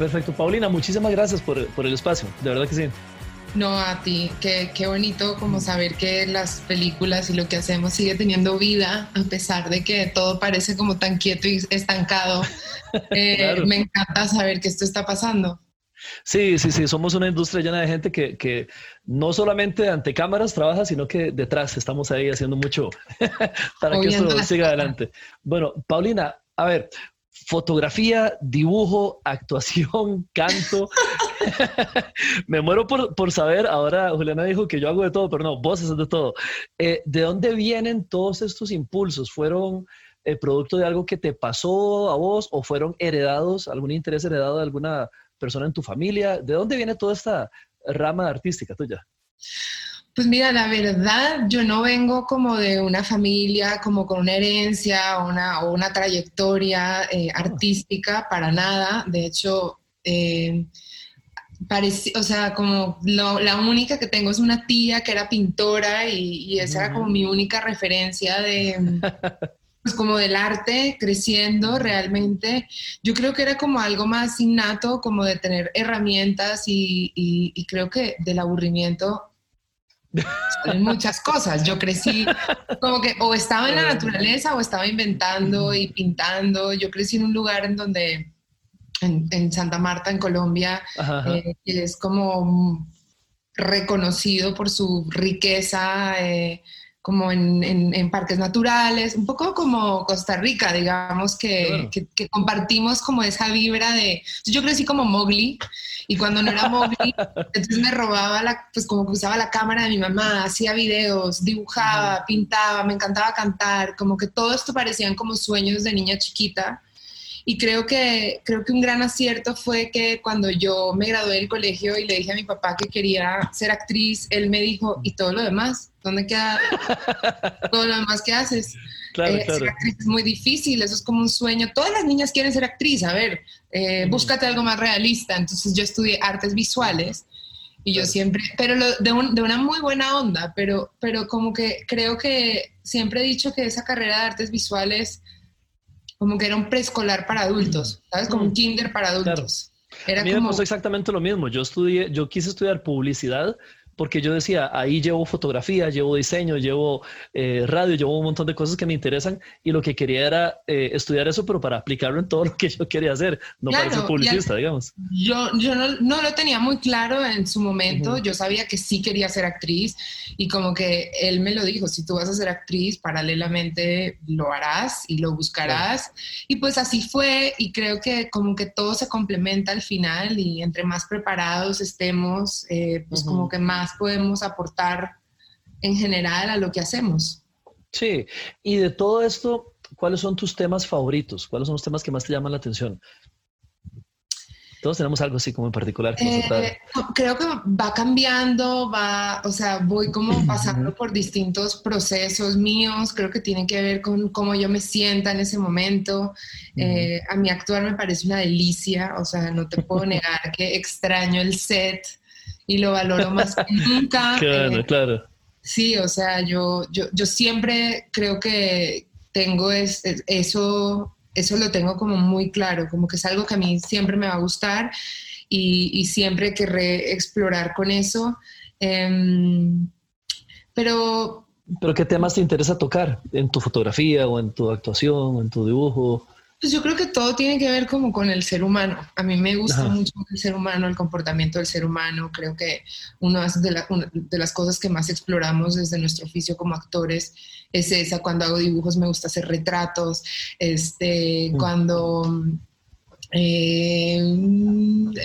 Perfecto. Paulina, muchísimas gracias por, por el espacio. De verdad que sí. No, a ti, qué, qué bonito como saber que las películas y lo que hacemos sigue teniendo vida a pesar de que todo parece como tan quieto y estancado. Eh, Claro. Me encanta saber que esto está pasando. Sí, sí, sí. Somos una industria llena de gente que, que no solamente ante cámaras trabaja, sino que detrás estamos ahí haciendo mucho para que esto siga adelante. Bueno, Paulina, a ver, fotografía, dibujo, actuación, canto. Me muero por, por saber, ahora Juliana dijo que yo hago de todo, pero no, vos haces de todo. Eh, ¿De dónde vienen todos estos impulsos? ¿Fueron eh, producto de algo que te pasó a vos o fueron heredados, algún interés heredado de alguna persona en tu familia? ¿De dónde viene toda esta rama artística tuya? Pues mira, la verdad, yo no vengo como de una familia, como con una herencia o una, o una trayectoria eh, artística, para nada. De hecho, eh, o sea, como lo- la única que tengo es una tía que era pintora y, y esa era como mi única referencia de, pues como del arte creciendo realmente. Yo creo que era como algo más innato, como de tener herramientas y, y- y creo que del aburrimiento salen muchas cosas. Yo crecí como que o estaba en la naturaleza o estaba inventando y pintando. Yo crecí en un lugar en donde, en, en Santa Marta, en Colombia, Ajá, ajá. eh, que es como reconocido por su riqueza, eh, como en, en- en parques naturales, un poco como Costa Rica, digamos, que, Claro. que- que compartimos como esa vibra de... Yo crecí como Mowgli y cuando no era Mowgli, entonces me robaba la, pues como que usaba la cámara de mi mamá, hacía videos, dibujaba, pintaba, me encantaba cantar, como que todo esto parecían como sueños de niña chiquita. Y creo que, creo que un gran acierto fue que cuando yo me gradué del colegio y le dije a mi papá que quería ser actriz, él me dijo, ¿y todo lo demás? ¿Dónde queda todo lo demás que haces? Claro, Eh, Ser claro. actriz es muy difícil, eso es como un sueño. Todas las niñas quieren ser actriz, a ver, eh, Ujú. búscate algo más realista. Entonces yo estudié artes visuales y yo siempre, pero lo- de, un- de una muy buena onda, pero, pero como que creo que siempre he dicho que esa carrera de artes visuales como que era un preescolar para adultos, ¿sabes? Como un Mm. kinder para adultos. Era A mí me como... pasó exactamente lo mismo. Yo estudié, yo quise estudiar publicidad porque yo decía, ahí llevo fotografía, llevo diseño, llevo eh, radio, llevo un montón de cosas que me interesan y lo que quería era eh, estudiar eso, pero para aplicarlo en todo lo que yo quería hacer, no para Claro, ser y publicista, digamos. Yo, yo no, no lo tenía muy claro en su momento, yo sabía que sí quería ser actriz y como que él me lo dijo, si tú vas a ser actriz, paralelamente lo harás y lo buscarás. Y pues así fue y creo que como que todo se complementa al final y entre más preparados estemos, eh, pues como que más podemos aportar en general a lo que hacemos. Sí, y de todo esto, ¿cuáles son tus temas favoritos? ¿Cuáles son los temas que más te llaman la atención? Todos tenemos algo así como en particular que Eh, creo que va cambiando, va, o sea, voy como pasando por distintos procesos míos, creo que tienen que ver con cómo yo me sienta en ese momento. Eh, a mí actuar me parece una delicia, o sea, no te puedo negar que extraño el set y lo valoro más que nunca. Claro, Eh, claro. Sí, o sea, yo, yo, yo siempre creo que tengo es- es- eso, eso lo tengo como muy claro, como que es algo que a mí siempre me va a gustar y, y siempre querré explorar con eso. Em, pero Pero ¿qué temas te interesa tocar en tu fotografía o en tu actuación o en tu dibujo? Pues yo creo que todo tiene que ver como con el ser humano. A mí me gusta Ajá. mucho el ser humano, el comportamiento del ser humano. Creo que una de, la- una de las cosas que más exploramos desde nuestro oficio como actores es esa. Cuando hago dibujos me gusta hacer retratos. Este, Mm. Cuando eh,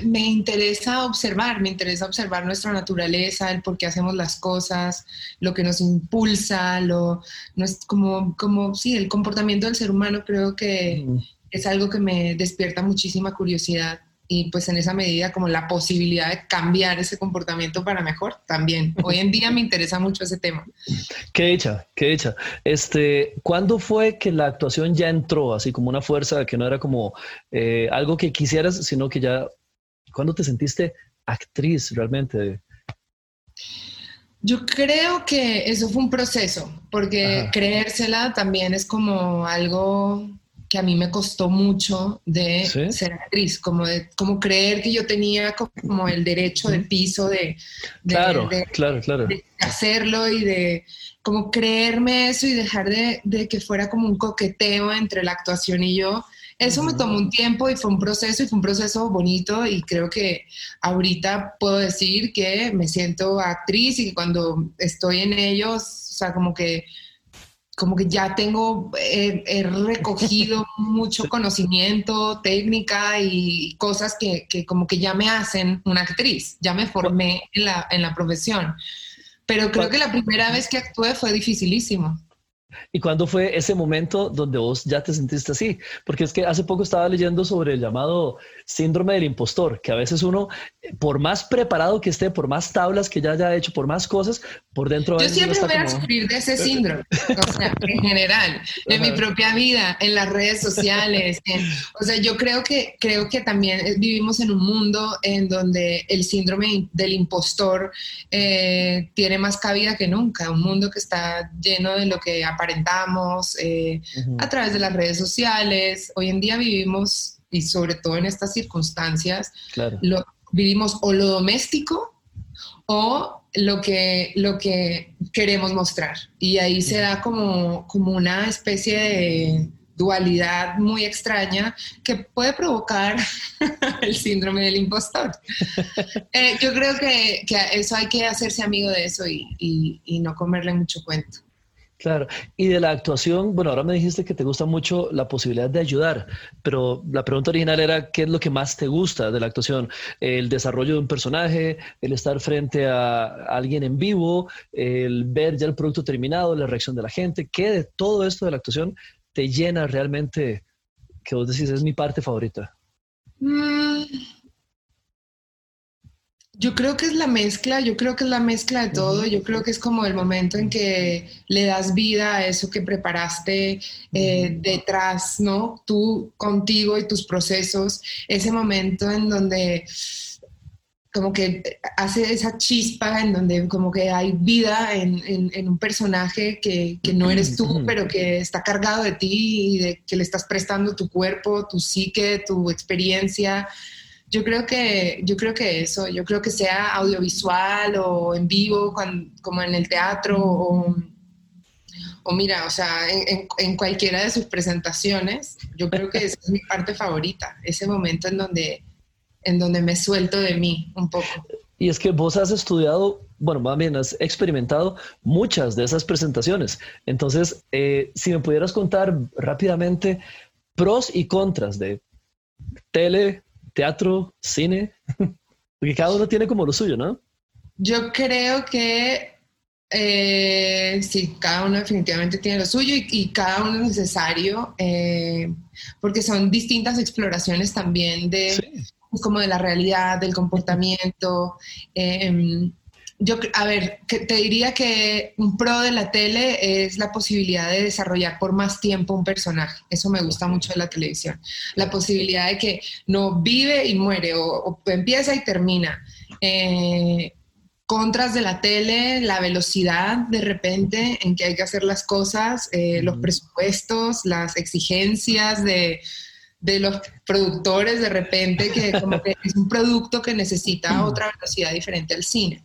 me interesa observar, me interesa observar nuestra naturaleza, el por qué hacemos las cosas, lo que nos impulsa, lo, no es como, como, sí, el comportamiento del ser humano creo que Mm. es algo que me despierta muchísima curiosidad. Y pues en esa medida como la posibilidad de cambiar ese comportamiento para mejor también. Hoy en día me interesa mucho ese tema. Qué dicha, qué dicha. Este, ¿cuándo fue que la actuación ya entró así como una fuerza que no era como eh, algo que quisieras, sino que ya, ¿cuándo te sentiste actriz realmente? Yo creo que eso fue un proceso, porque creérsela también es como algo que a mí me costó mucho de ser actriz, como de como creer que yo tenía como el derecho de piso de, claro, claro, claro. de, hacerlo y de como creerme eso y dejar de, que fuera como un coqueteo entre la actuación y yo. Eso me tomó un tiempo y fue un proceso y fue un proceso bonito y creo que ahorita puedo decir que me siento actriz y que cuando estoy en ellos, o sea, como que como que ya tengo, he, recogido mucho conocimiento, técnica y cosas que, que, como que ya me hacen una actriz, ya me formé en la, en la profesión. Pero creo que la primera vez que actué fue dificilísimo. ¿Y cuándo fue ese momento donde vos ya te sentiste así? Porque es que hace poco estaba leyendo sobre el llamado síndrome del impostor, que a veces uno, por más preparado que esté, por más tablas que ya haya hecho, por más cosas, por dentro... Yo siempre voy a sufrir de ese síndrome, o sea, en general, en mi propia vida, en las redes sociales. o sea, yo creo que, creo que también vivimos en un mundo en donde el síndrome del impostor eh, tiene más cabida que nunca, un mundo que está lleno de lo que aparentamos eh, a través de las redes sociales. Hoy en día vivimos, y sobre todo en estas circunstancias, lo, vivimos o lo doméstico o lo que, lo que queremos mostrar. Y ahí se da como, como una especie de dualidad muy extraña que puede provocar el síndrome del impostor. Eh, yo creo que, que, eso hay que hacerse amigo de eso y, y, y no comerle mucho cuento. Claro, y de la actuación, bueno, ahora me dijiste que te gusta mucho la posibilidad de ayudar, pero la pregunta original era, ¿qué es lo que más te gusta de la actuación? ¿El desarrollo de un personaje, el estar frente a alguien en vivo, el ver ya el producto terminado, la reacción de la gente? ¿Qué de todo esto de la actuación te llena realmente, que vos decís, es mi parte favorita? Mm, yo creo que es la mezcla, yo creo que es la mezcla de todo, yo creo que es como el momento en que le das vida a eso que preparaste eh, detrás, ¿no? Tú contigo y tus procesos, ese momento en donde como que hace esa chispa en donde como que hay vida en, un personaje que, que, no eres tú, pero que está cargado de ti y de que le estás prestando tu cuerpo, tu psique, tu experiencia. Yo creo que, yo creo que eso, yo creo que sea audiovisual o en vivo, como en el teatro o, mira, o sea, en, en, cualquiera de sus presentaciones, yo creo que esa es mi parte favorita, ese momento en donde, en donde me suelto de mí un poco. Y es que vos has estudiado, bueno, más bien has experimentado muchas de esas presentaciones. Entonces, eh, si me pudieras contar rápidamente pros y contras de tele, teatro, cine? Porque cada uno tiene como lo suyo, ¿no? Yo creo que eh, sí, cada uno definitivamente tiene lo suyo y, cada uno es necesario eh, porque son distintas exploraciones también de como de la realidad, del comportamiento. Eh, yo, a ver, que te diría que un pro de la tele es la posibilidad de desarrollar por más tiempo un personaje. Eso me gusta mucho de la televisión. La posibilidad de que no vive y muere o, empieza y termina. Eh, contras de la tele, la velocidad de repente en que hay que hacer las cosas, eh, los presupuestos, las exigencias de, de los productores de repente, que como que es un producto que necesita otra velocidad diferente al cine.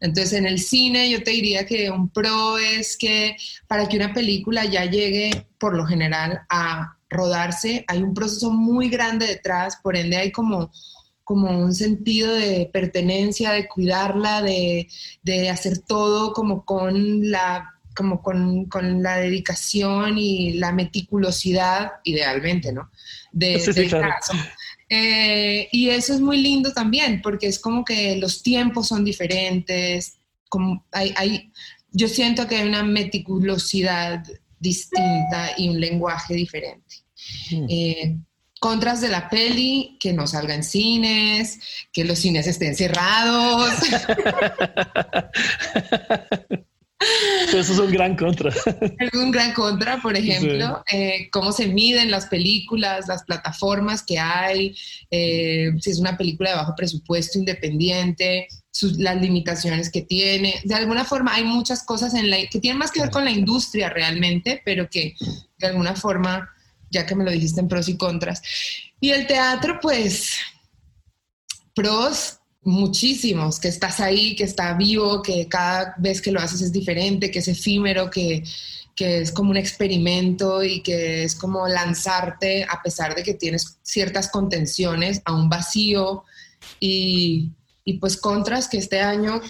Entonces, en el cine yo te diría que un pro es que para que una película ya llegue, por lo general, a rodarse, hay un proceso muy grande detrás, por ende hay como como un sentido de pertenencia, de cuidarla, de, hacer todo como con la como con, la dedicación y la meticulosidad, idealmente, ¿no? De, caso. Eh, y eso es muy lindo también, porque es como que los tiempos son diferentes, como hay, hay, yo siento que hay una meticulosidad distinta y un lenguaje diferente. Mm. Eh, contras de la peli, que no salga en cines, que los cines estén cerrados. Eso es un gran contra. Es un gran contra, por ejemplo, eh, cómo se miden las películas, las plataformas que hay, eh, si es una película de bajo presupuesto independiente, las limitaciones que tiene. De alguna forma hay muchas cosas en la, que tienen más que ver con la industria realmente, pero que de alguna forma, ya que me lo dijiste en pros y contras. Y el teatro, pues, pros, muchísimos, que estás ahí, que está vivo, que cada vez que lo haces es diferente, que es efímero, que, es como un experimento y que es como lanzarte a pesar de que tienes ciertas contenciones a un vacío y, y pues contras que este año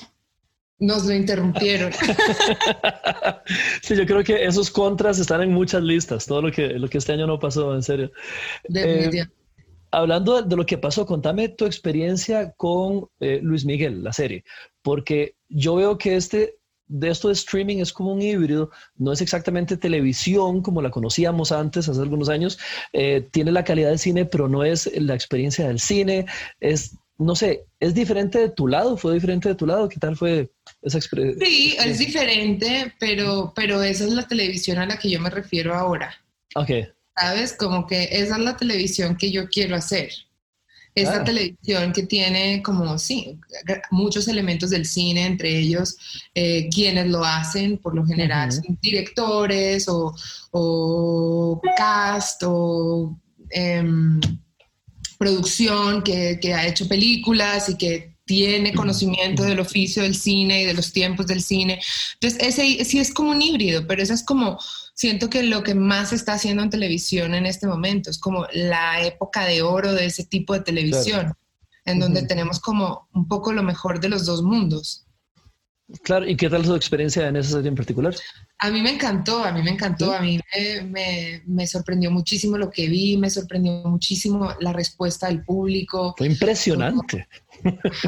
nos lo interrumpieron. sí, yo creo que esos contras están en muchas listas, todo lo que, lo que este año no pasó, en serio. Eh, hablando de, lo que pasó, contame tu experiencia con eh, Luis Miguel, la serie, porque yo veo que este de esto de streaming es como un híbrido, no es exactamente televisión como la conocíamos antes, hace algunos años, eh, tiene la calidad de cine, pero no es la experiencia del cine, es, no sé, ¿es diferente de tu lado? ¿Fue diferente de tu lado? ¿Qué tal fue esa experiencia? Sí, es diferente, pero, pero esa es la televisión a la que yo me refiero ahora. Ok. ¿Sabes? Como que esa es la televisión que yo quiero hacer. Esta televisión que tiene como, sí, muchos elementos del cine, entre ellos eh, quienes lo hacen, por lo general, son directores o, cast o em, producción que, que ha hecho películas y que tiene conocimiento del oficio del cine y de los tiempos del cine. Entonces, ese sí es como un híbrido, pero eso es como siento que lo que más se está haciendo en televisión en este momento es como la época de oro de ese tipo de televisión, en donde tenemos como un poco lo mejor de los dos mundos. Claro, ¿y qué tal su experiencia en esa serie en particular? A mí me encantó, a mí me encantó, a mí me, me, sorprendió muchísimo lo que vi, me sorprendió muchísimo la respuesta del público. Fue impresionante.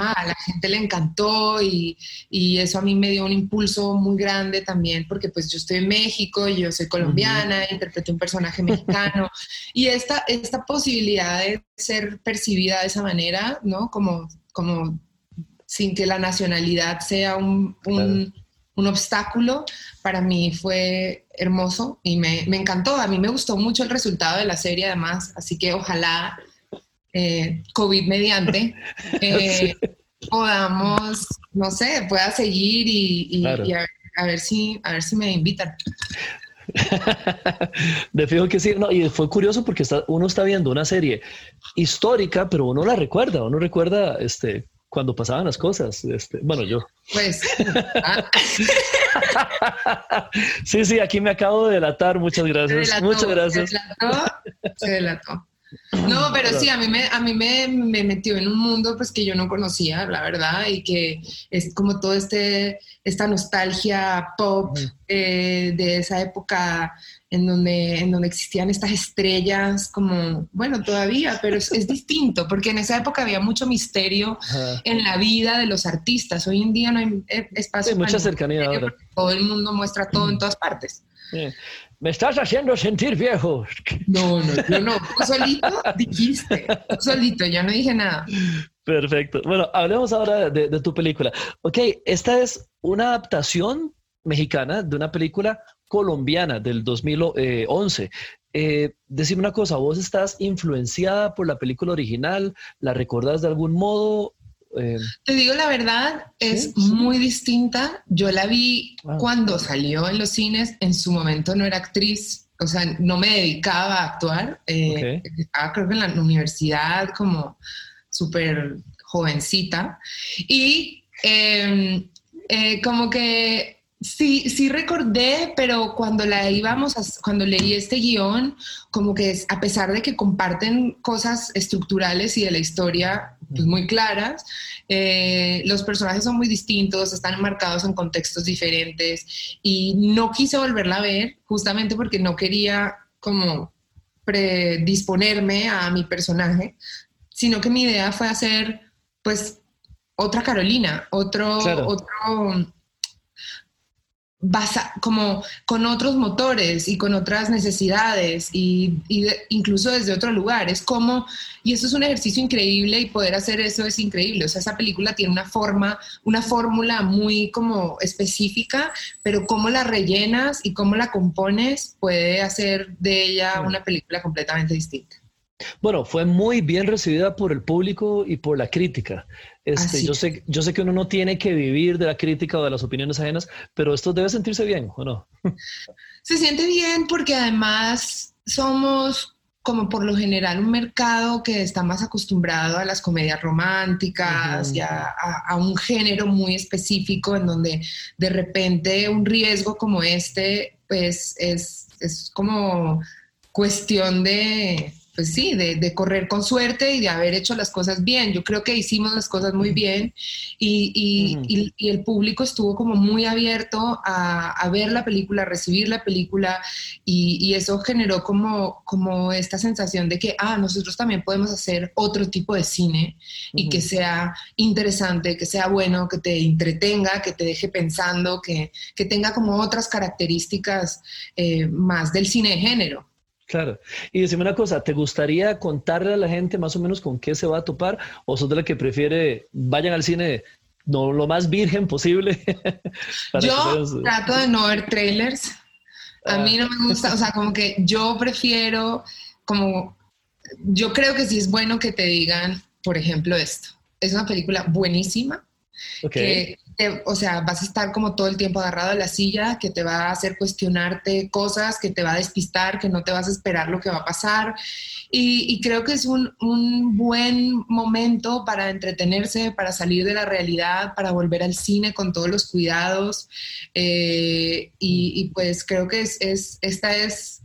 A la gente le encantó y, y, eso a mí me dio un impulso muy grande también porque pues yo estoy en México, yo soy colombiana, interpreto un personaje mexicano y esta, esta posibilidad de ser percibida de esa manera, ¿no? Como, como sin que la nacionalidad sea un, un, un obstáculo, para mí fue hermoso y me, me encantó. A mí me gustó mucho el resultado de la serie además, así que ojalá eh, COVID mediante, eh, podamos, no sé, pueda seguir y, a, ver, si, a ver si me invitan. De fijo que sí, no, y fue curioso porque uno está viendo una serie histórica, pero uno la recuerda, uno recuerda este, cuando pasaban las cosas. Este, bueno, yo. Pues. Ah. sí, sí, aquí me acabo de delatar. Muchas gracias. Muchas gracias. Se delató. Se delató. No, pero sí, a mí, me, a mí me, metió en un mundo pues que yo no conocía, la verdad, y que es como todo este, esta nostalgia pop eh, de esa época en donde, en donde existían estas estrellas, como, bueno, todavía, pero es, distinto, porque en esa época había mucho misterio en la vida de los artistas. Hoy en día no hay eh, espacio. Hay mucha cercanía ahora. Todo el mundo muestra todo en todas partes. Me estás haciendo sentir viejo. No, no, yo no. Tú solito dijiste. Tú solito, ya no dije nada. Perfecto. Bueno, hablemos ahora de, tu película. Ok, esta es una adaptación mexicana de una película colombiana del 2011. Eh, decime una cosa, ¿vos estás influenciada por la película original? ¿La recordás de algún modo? Eh, Te digo la verdad, es muy distinta. Yo la vi cuando salió en los cines, en su momento no era actriz, o sea, no me dedicaba a actuar. Eh, estaba creo que en la universidad como súper jovencita. Y em, eh, como que Sí, sí recordé, pero cuando la íbamos, cuando leí este guion, como que a pesar de que comparten cosas estructurales y de la historia pues, muy claras, eh, los personajes son muy distintos, están marcados en contextos diferentes y no quise volverla a ver justamente porque no quería como predisponerme a mi personaje, sino que mi idea fue hacer pues otra Carolina, otro, otro basa, como con otros motores y con otras necesidades y, incluso desde otro lugar. Es como, y eso es un ejercicio increíble y poder hacer eso es increíble. O sea, esa película tiene una forma, una fórmula muy como específica, pero cómo la rellenas y cómo la compones puede hacer de ella una película completamente distinta. Bueno, fue muy bien recibida por el público y por la crítica. Este, yo, sé, yo sé que uno no tiene que vivir de la crítica o de las opiniones ajenas, pero esto debe sentirse bien, ¿o no? Se siente bien porque además somos como por lo general un mercado que está más acostumbrado a las comedias románticas y a, un género muy específico en donde de repente un riesgo como este pues es, es como cuestión de, pues sí, de, correr con suerte y de haber hecho las cosas bien. Yo creo que hicimos las cosas muy bien y, el público estuvo como muy abierto a, ver la película, a recibir la película y, eso generó como, como esta sensación de que, ah, nosotros también podemos hacer otro tipo de cine y que sea interesante, que sea bueno, que te entretenga, que te deje pensando, que, tenga como otras características eh, más del cine de género. Claro. Y decime una cosa, ¿te gustaría contarle a la gente más o menos con qué se va a topar? ¿O sos de la que prefiere vayan al cine no lo más virgen posible? yo trato de no ver trailers. A mí no me gusta, o sea, como que yo prefiero, como, yo creo que sí es bueno que te digan, por ejemplo, esto. Es una película buenísima, okay o sea, vas a estar como todo el tiempo agarrado a la silla, que te va a hacer cuestionarte cosas, que te va a despistar, que no te vas a esperar lo que va a pasar. Y, creo que es un, buen momento para entretenerse, para salir de la realidad, para volver al cine con todos los cuidados. Eh, y, pues creo que es, esta es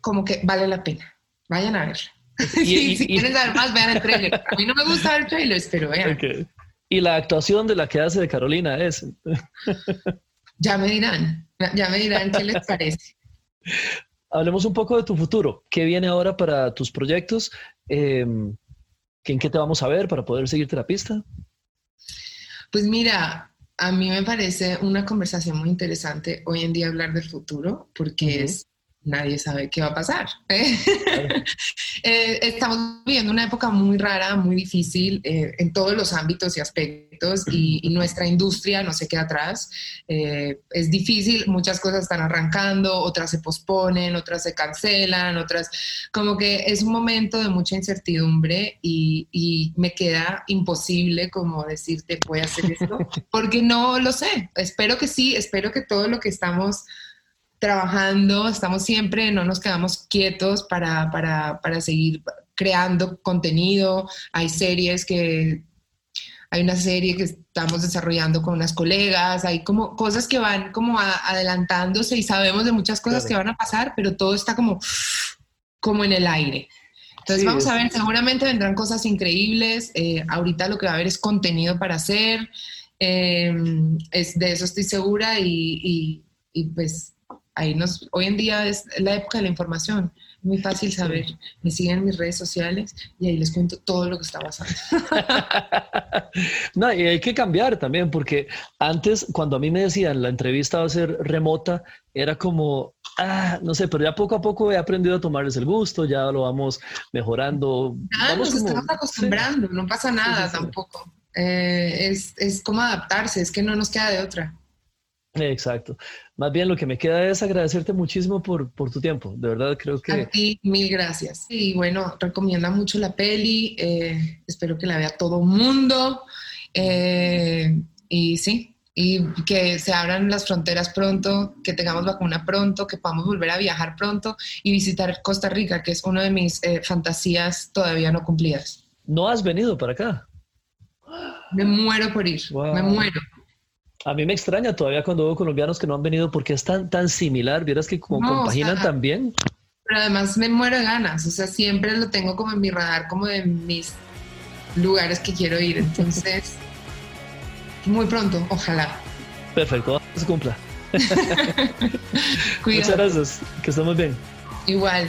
como que vale la pena. Vayan a verla. si quieren saber más, vean el trailer. A mí no me gusta ver trailers, pero vean. Y la actuación de la que hace de Carolina es. ya me dirán, ya me dirán qué les parece. Hablemos un poco de tu futuro. ¿Qué viene ahora para tus proyectos? ¿En qué te vamos a ver para poder seguirte la pista? Pues mira, a mí me parece una conversación muy interesante hoy en día hablar del futuro, porque es nadie sabe qué va a pasar. ¿eh? Eh, estamos viviendo una época muy rara, muy difícil eh, en todos los ámbitos y aspectos y, nuestra industria no se queda atrás. es difícil, muchas cosas están arrancando, otras se posponen, otras se cancelan, otras como que es un momento de mucha incertidumbre y, y me queda imposible como decirte voy a hacer esto porque no lo sé. Espero que sí, espero que todo lo que estamos trabajando, estamos siempre, no nos quedamos quietos para, para, para seguir creando contenido. Hay series que, hay una serie que estamos desarrollando con unas colegas, hay como cosas que van como adelantándose y sabemos de muchas cosas que van a pasar, pero todo está como, como en el aire. Entonces vamos a ver, seguramente vendrán cosas increíbles. Eh, ahorita lo que va a haber es contenido para hacer. Eh, es, de eso estoy segura y, y, y pues ahí nos, hoy en día es la época de la información, muy fácil saber. Me siguen en mis redes sociales y ahí les cuento todo lo que está pasando. no, y hay que cambiar también, porque antes, cuando a mí me decían la entrevista va a ser remota, era como, ah, no sé, pero ya poco a poco he aprendido a tomarles el gusto, ya lo vamos mejorando. Ah, nos estamos acostumbrando, no pasa nada tampoco. Eh, es, es como adaptarse, es que no nos queda de otra. Exacto. Más bien lo que me queda es agradecerte muchísimo por, tu tiempo. De verdad creo que... A ti, mil gracias. Y bueno, recomienda mucho la peli. Eh, espero que la vea todo mundo. Eh, y sí, y que se abran las fronteras pronto, que tengamos vacuna pronto, que podamos volver a viajar pronto y visitar Costa Rica, que es una de mis eh, fantasías todavía no cumplidas. ¿No has venido para acá? Me muero por ir, me muero. A mí me extraña todavía cuando veo colombianos que no han venido porque es tan, tan similar. Vieras que como compaginan también. Pero además me muero de ganas. O sea, siempre lo tengo como en mi radar, como de mis lugares que quiero ir. Entonces, muy pronto, ojalá. Perfecto, se cumpla. Muchas gracias. Que estemos bien. Igual.